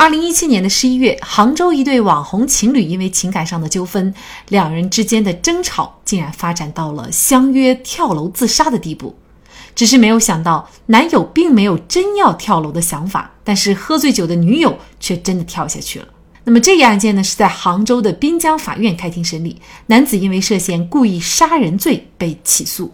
二零一七年的十一月，杭州一对网红情侣因为情感上的纠纷，两人之间的争吵竟然发展到了相约跳楼自杀的地步。只是没有想到，男友并没有真要跳楼的想法，但是喝醉酒的女友却真的跳下去了。那么这一案件呢，是在杭州的滨江法院开庭审理，男子因为涉嫌故意杀人罪被起诉。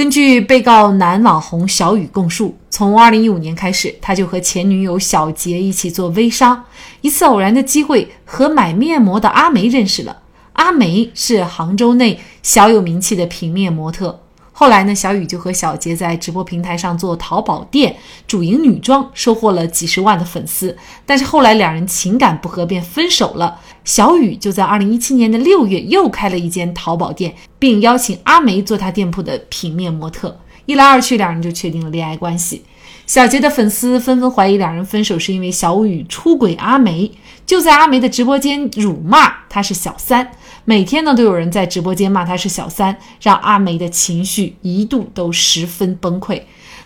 根据被告男网红小雨供述，从二零一五年开始，他就和前女友小杰一起做微商。一次偶然的机会，和买面膜的阿梅认识了。阿梅是杭州内小有名气的平面模特。后来呢，小雨就和小杰在直播平台上做淘宝店，主营女装，收获了几十万的粉丝。但是后来两人情感不和，便分手了。小雨就在二零一七年的六月又开了一间淘宝店，并邀请阿梅做他店铺的平面模特。一来二去，两人就确定了恋爱关系。小杰的粉丝纷纷怀疑两人分手是因为小雨出轨阿梅，就在阿梅的直播间辱骂她是小三。每天呢，都有人在直播间骂她是小三，让阿梅的情绪一度都十分崩溃。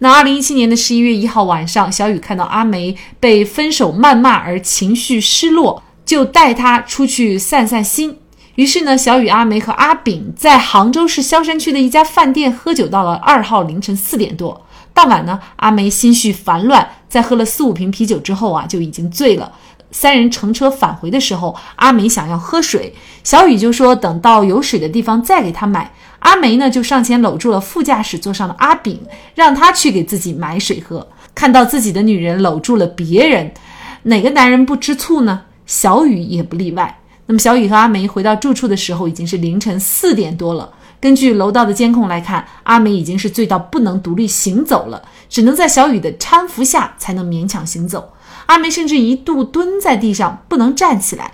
那二零一七年的十一月一号晚上，小雨看到阿梅被分手谩骂而情绪失落，就带她出去散散心。于是呢，小雨、阿梅和阿炳在杭州市萧山区的一家饭店喝酒，到了二号凌晨四点多。当晚呢，阿梅心绪烦乱，在喝了四五瓶啤酒之后啊，就已经醉了。三人乘车返回的时候，阿梅想要喝水，小雨就说等到有水的地方再给她买。阿梅呢就上前搂住了副驾驶座上的阿炳，让他去给自己买水喝。看到自己的女人搂住了别人，哪个男人不吃醋呢？小雨也不例外。那么小雨和阿梅回到住处的时候已经是凌晨四点多了。根据楼道的监控来看，阿梅已经是醉到不能独立行走了，只能在小雨的搀扶下才能勉强行走。阿梅甚至一度蹲在地上不能站起来。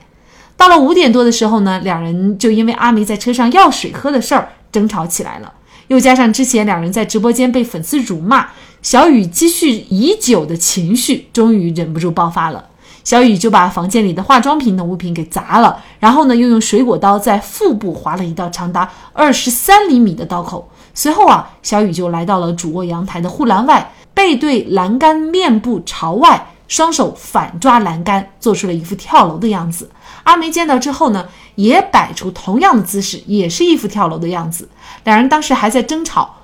到了五点多的时候呢，两人就因为阿梅在车上要水喝的事儿争吵起来了。又加上之前两人在直播间被粉丝辱骂，小雨积蓄已久的情绪终于忍不住爆发了。小雨就把房间里的化妆品等物品给砸了，然后呢，又用水果刀在腹部划了一道长达二十三厘米的刀口。随后啊，小雨就来到了主卧阳台的护栏外，背对栏杆，面部朝外。双手反抓栏杆，做出了一副跳楼的样子。阿梅见到之后呢，也摆出同样的姿势，也是一副跳楼的样子。两人当时还在争吵：“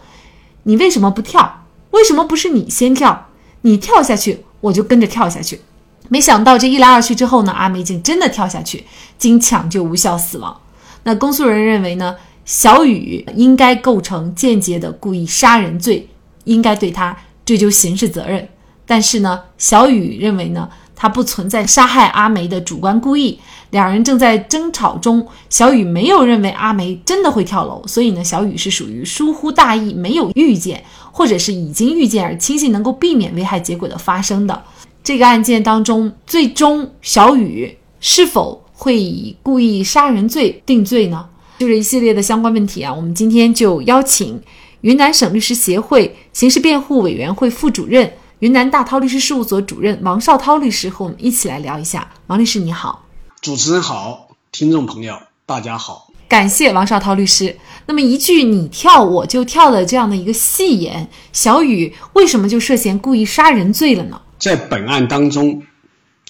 你为什么不跳？为什么不是你先跳？你跳下去，我就跟着跳下去。”没想到这一来二去之后呢，阿梅竟真的跳下去，经抢救无效死亡。那公诉人认为呢，小雨应该构成间接的故意杀人罪，应该对他追究刑事责任。但是呢，小雨认为呢，他不存在杀害阿梅的主观故意。两人正在争吵中，小雨没有认为阿梅真的会跳楼，所以呢，小雨是属于疏忽大意，没有预见，或者是已经预见而轻信能够避免危害结果的发生的。这个案件当中，最终小雨是否会以故意杀人罪定罪呢？就是一系列的相关问题啊，我们今天就邀请云南省律师协会刑事辩护委员会副主任。云南大韬律师事务所主任王绍涛律师和我们一起来聊一下。王律师你好，主持人好，听众朋友大家好，感谢王绍涛律师。那么一句你跳我就跳的这样的一个戏言，小雨为什么就涉嫌故意杀人罪了呢？在本案当中，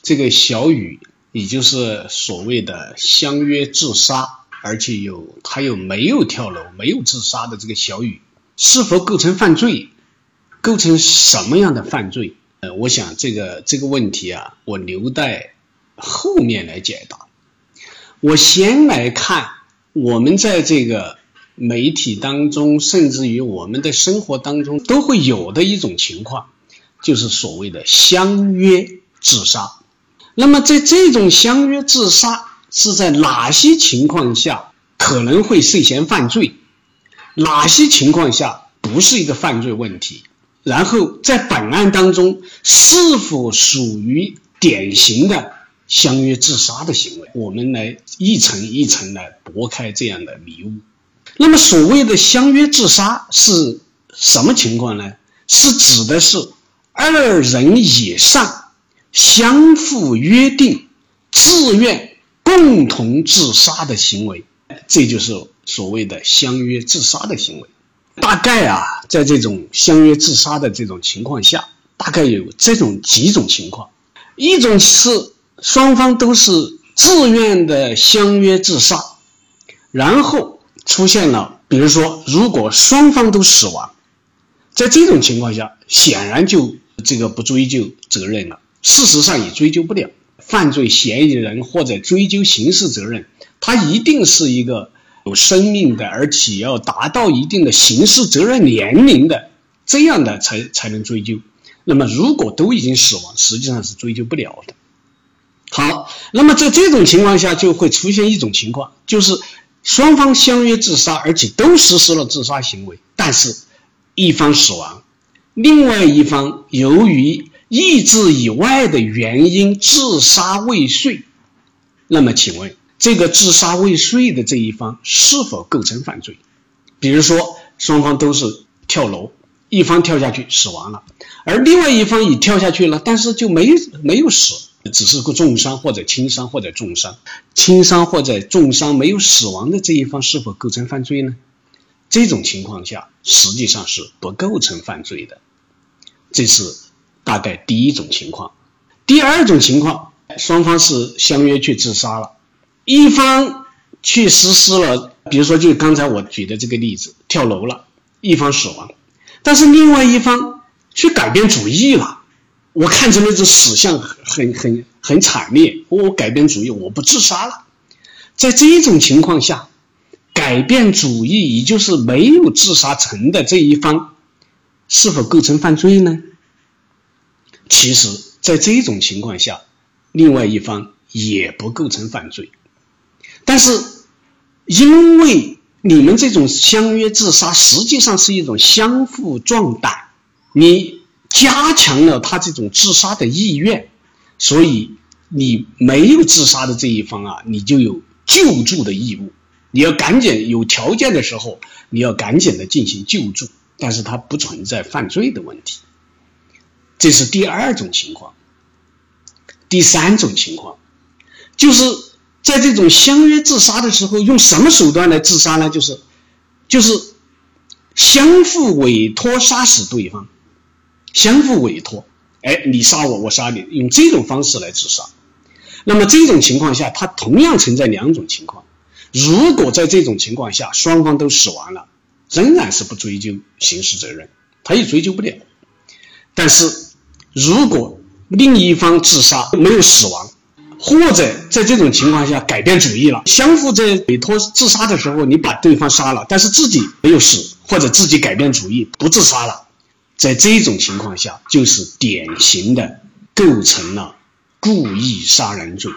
这个小雨也就是所谓的相约自杀，而且有他又没有跳楼、没有自杀的这个小雨，是否构成犯罪？构成什么样的犯罪？呃，我想这个这个问题啊，我留待后面来解答。我先来看我们在这个媒体当中，甚至于我们的生活当中都会有的一种情况，就是所谓的相约自杀。那么在这种相约自杀是在哪些情况下可能会涉嫌犯罪？哪些情况下不是一个犯罪问题？然后在本案当中，是否属于典型的相约自杀的行为？我们来一层一层来拨开这样的迷雾。那么所谓的相约自杀是什么情况呢？是指的是二人以上相互约定、自愿共同自杀的行为，这就是所谓的相约自杀的行为。大概啊，在这种相约自杀的这种情况下，大概有这种几种情况：一种是双方都是自愿的相约自杀，然后。出现了，比如说，如果双方都死亡，在这种情况下，显然就这个不追究责任了。事实上也追究不了犯罪嫌疑人或者追究刑事责任，他一定是一个有生命的，而且要达到一定的刑事责任年龄的，这样的才才能追究。那么，如果都已经死亡，实际上是追究不了的。好，那么在这种情况下，就会出现一种情况，就是。双方相约自杀，而且都实施了自杀行为，但是，一方死亡，另外一方由于意志以外的原因自杀未遂，那么请问这个自杀未遂的这一方是否构成犯罪？比如说，双方都是跳楼，一方跳下去死亡了，而另外一方也跳下去了，但是就没没有死。只是个重伤或者轻伤或者重伤，轻伤或者重伤没有死亡的这一方是否构成犯罪呢？这种情况下实际上是不构成犯罪的，这是大概第一种情况。第二种情况，双方是相约去自杀了，一方去实施了，比如说就刚才我举的这个例子，跳楼了，一方死亡，但是另外一方去改变主意了。我看着那种死相很很很惨烈，我改变主意，我不自杀了。在这种情况下，改变主意也就是没有自杀成的这一方，是否构成犯罪呢？其实，在这种情况下，另外一方也不构成犯罪。但是，因为你们这种相约自杀，实际上是一种相互壮胆，你。加强了他这种自杀的意愿，所以你没有自杀的这一方啊，你就有救助的义务。你要赶紧有条件的时候，你要赶紧的进行救助，但是它不存在犯罪的问题。这是第二种情况。第三种情况，就是在这种相约自杀的时候，用什么手段来自杀呢？就是，就是相互委托杀死对方。相互委托，哎，你杀我，我杀你，用这种方式来自杀。那么这种情况下，它同样存在两种情况。如果在这种情况下双方都死亡了，仍然是不追究刑事责任，他也追究不了。但是如果另一方自杀没有死亡，或者在这种情况下改变主意了，相互在委托自杀的时候，你把对方杀了，但是自己没有死，或者自己改变主意不自杀了。在这种情况下，就是典型的构成了故意杀人罪。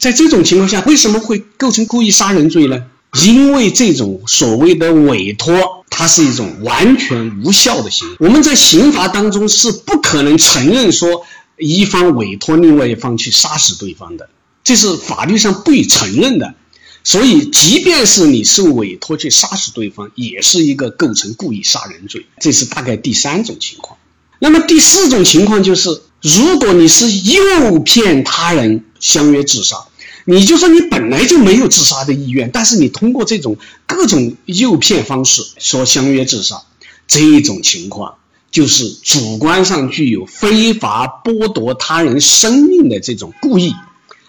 在这种情况下，为什么会构成故意杀人罪呢？因为这种所谓的委托，它是一种完全无效的行为。我们在刑法当中是不可能承认说一方委托另外一方去杀死对方的，这是法律上不予承认的。所以，即便是你受委托去杀死对方，也是一个构成故意杀人罪。这是大概第三种情况。那么第四种情况就是，如果你是诱骗他人相约自杀，你就说你本来就没有自杀的意愿，但是你通过这种各种诱骗方式说相约自杀，这一种情况就是主观上具有非法剥夺他人生命的这种故意，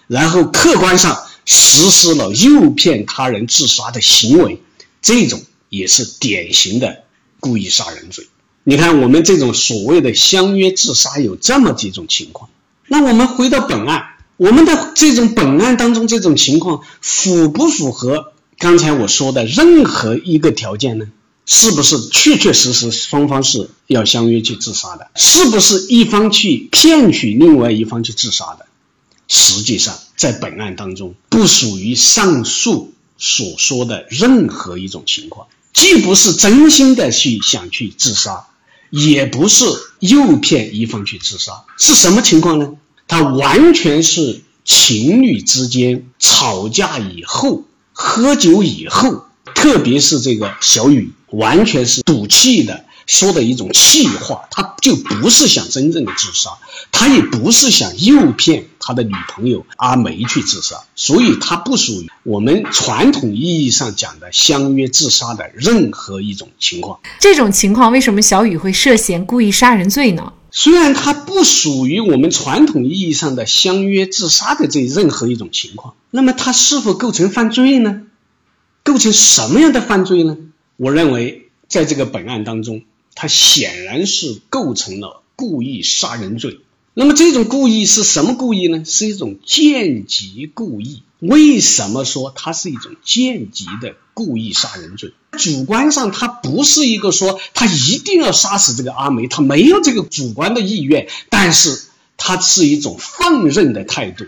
然后客观上。实施了诱骗他人自杀的行为，这种也是典型的故意杀人罪。你看，我们这种所谓的相约自杀有这么几种情况。那我们回到本案，我们的这种本案当中这种情况符不符合刚才我说的任何一个条件呢？是不是确确实实双方是要相约去自杀的？是不是一方去骗取另外一方去自杀的？实际上，在本案当中，不属于上述所说的任何一种情况，既不是真心的去想去自杀，也不是诱骗一方去自杀，是什么情况呢？他完全是情侣之间吵架以后、喝酒以后，特别是这个小雨，完全是赌气的。说的一种气话，他就不是想真正的自杀，他也不是想诱骗他的女朋友阿梅去自杀，所以他不属于我们传统意义上讲的相约自杀的任何一种情况。这种情况，为什么小雨会涉嫌故意杀人罪呢？虽然他不属于我们传统意义上的相约自杀的这任何一种情况，那么他是否构成犯罪呢？构成什么样的犯罪呢？我认为，在这个本案当中。他显然是构成了故意杀人罪。那么这种故意是什么故意呢？是一种间接故意。为什么说它是一种间接的故意杀人罪？主观上他不是一个说他一定要杀死这个阿梅，他没有这个主观的意愿，但是他是一种放任的态度，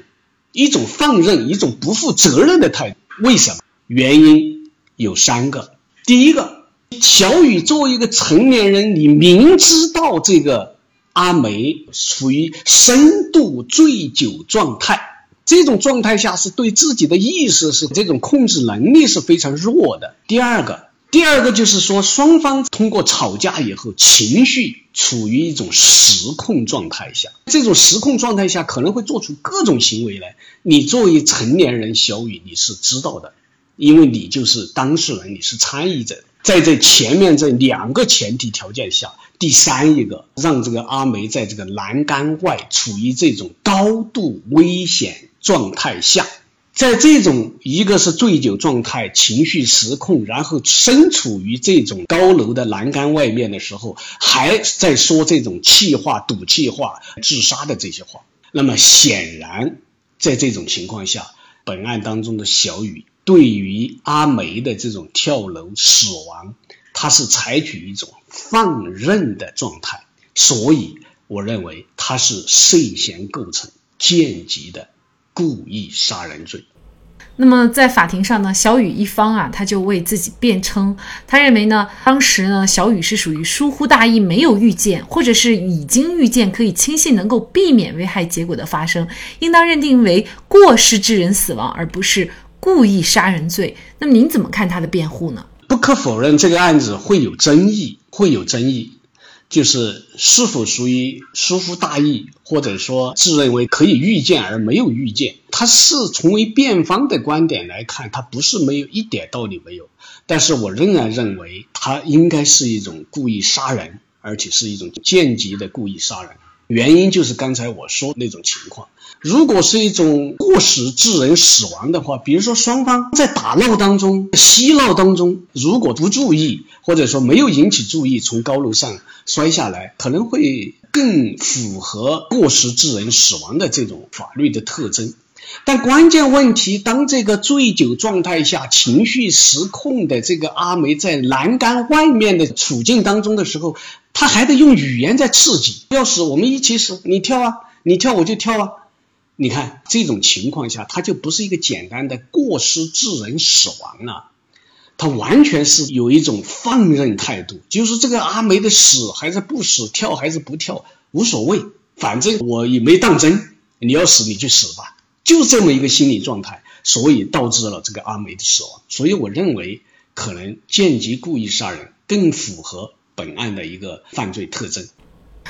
一种放任，一种不负责任的态度。为什么？原因有三个。第一个。小雨作为一个成年人，你明知道这个阿梅处于深度醉酒状态，这种状态下是对自己的意识是这种控制能力是非常弱的。第二个，第二个就是说，双方通过吵架以后，情绪处于一种失控状态下，这种失控状态下可能会做出各种行为来。你作为成年人，小雨你是知道的，因为你就是当事人，你是参与者。在这前面这两个前提条件下，第三一个让这个阿梅在这个栏杆外处于这种高度危险状态下，在这种一个是醉酒状态、情绪失控，然后身处于这种高楼的栏杆外面的时候，还在说这种气话、赌气话、自杀的这些话，那么显然在这种情况下，本案当中的小雨。对于阿梅的这种跳楼死亡，他是采取一种放任的状态，所以我认为他是涉嫌构成间接的故意杀人罪。那么在法庭上呢，小雨一方啊，他就为自己辩称，他认为呢，当时呢，小雨是属于疏忽大意，没有预见，或者是已经预见可以轻信能够避免危害结果的发生，应当认定为过失致人死亡，而不是。故意杀人罪，那么您怎么看他的辩护呢？不可否认，这个案子会有争议，会有争议，就是是否属于疏忽大意，或者说自认为可以预见而没有预见。他是从为辩方的观点来看，他不是没有一点道理没有，但是我仍然认为他应该是一种故意杀人，而且是一种间接的故意杀人。原因就是刚才我说那种情况。如果是一种过失致人死亡的话，比如说双方在打闹当中、嬉闹当中，如果不注意，或者说没有引起注意，从高楼上摔下来，可能会更符合过失致人死亡的这种法律的特征。但关键问题，当这个醉酒状态下情绪失控的这个阿梅在栏杆外面的处境当中的时候，他还得用语言在刺激，要死我们一起死，你跳啊，你跳我就跳啊。你看这种情况下，他就不是一个简单的过失致人死亡了，他完全是有一种放任态度，就是这个阿梅的死还是不死，跳还是不跳无所谓，反正我也没当真，你要死你就死吧，就这么一个心理状态，所以导致了这个阿梅的死亡。所以我认为，可能间接故意杀人更符合本案的一个犯罪特征。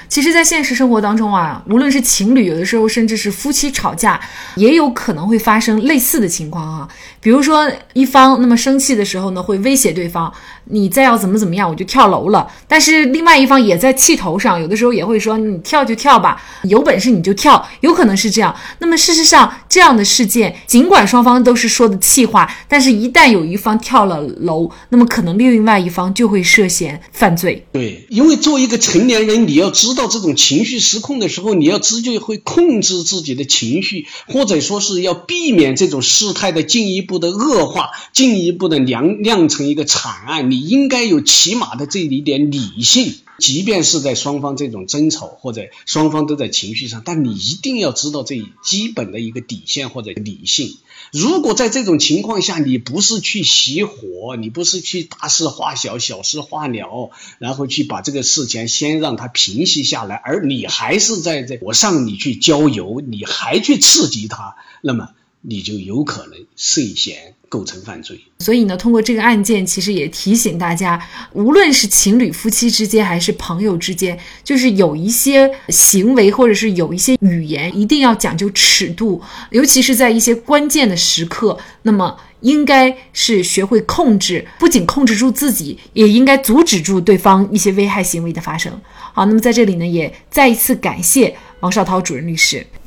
其实，在现实生活当中啊，无论是情侣，有的时候甚至是夫妻吵架，也有可能会发生类似的情况啊。比如说，一方那么生气的时候呢，会威胁对方：“你再要怎么怎么样，我就跳楼了。”但是另外一方也在气头上，有的时候也会说：“你跳就跳吧，有本事你就跳。”有可能是这样。那么事实上，这样的事件，尽管双方都是说的气话，但是一旦有一方跳了楼，那么可能另外一方就会涉嫌犯罪。对，因为作为一个成年人，你要。知道这种情绪失控的时候，你要直接会控制自己的情绪，或者说是要避免这种事态的进一步的恶化，进一步的酿酿成一个惨案。你应该有起码的这一点理性，即便是在双方这种争吵或者双方都在情绪上，但你一定要知道这基本的一个底线或者理性。如果在这种情况下，你不是去熄火，你不是去大事化小、小事化了，然后去把这个事情先让它平息下来，而你还是在这我上你去浇油，你还去刺激它，那么你就有可能涉嫌构成犯罪。所以呢，通过这个案件，其实也提醒大家，无论是情侣、夫妻之间，还是朋友之间，就是有一些行为或者是有一些语言，一定要讲究尺度，尤其是在一些关键的时刻，那么应该是学会控制，不仅控制住自己，也应该阻止住对方一些危害行为的发生。好，那么在这里呢，也再一次感谢王绍涛主任律师。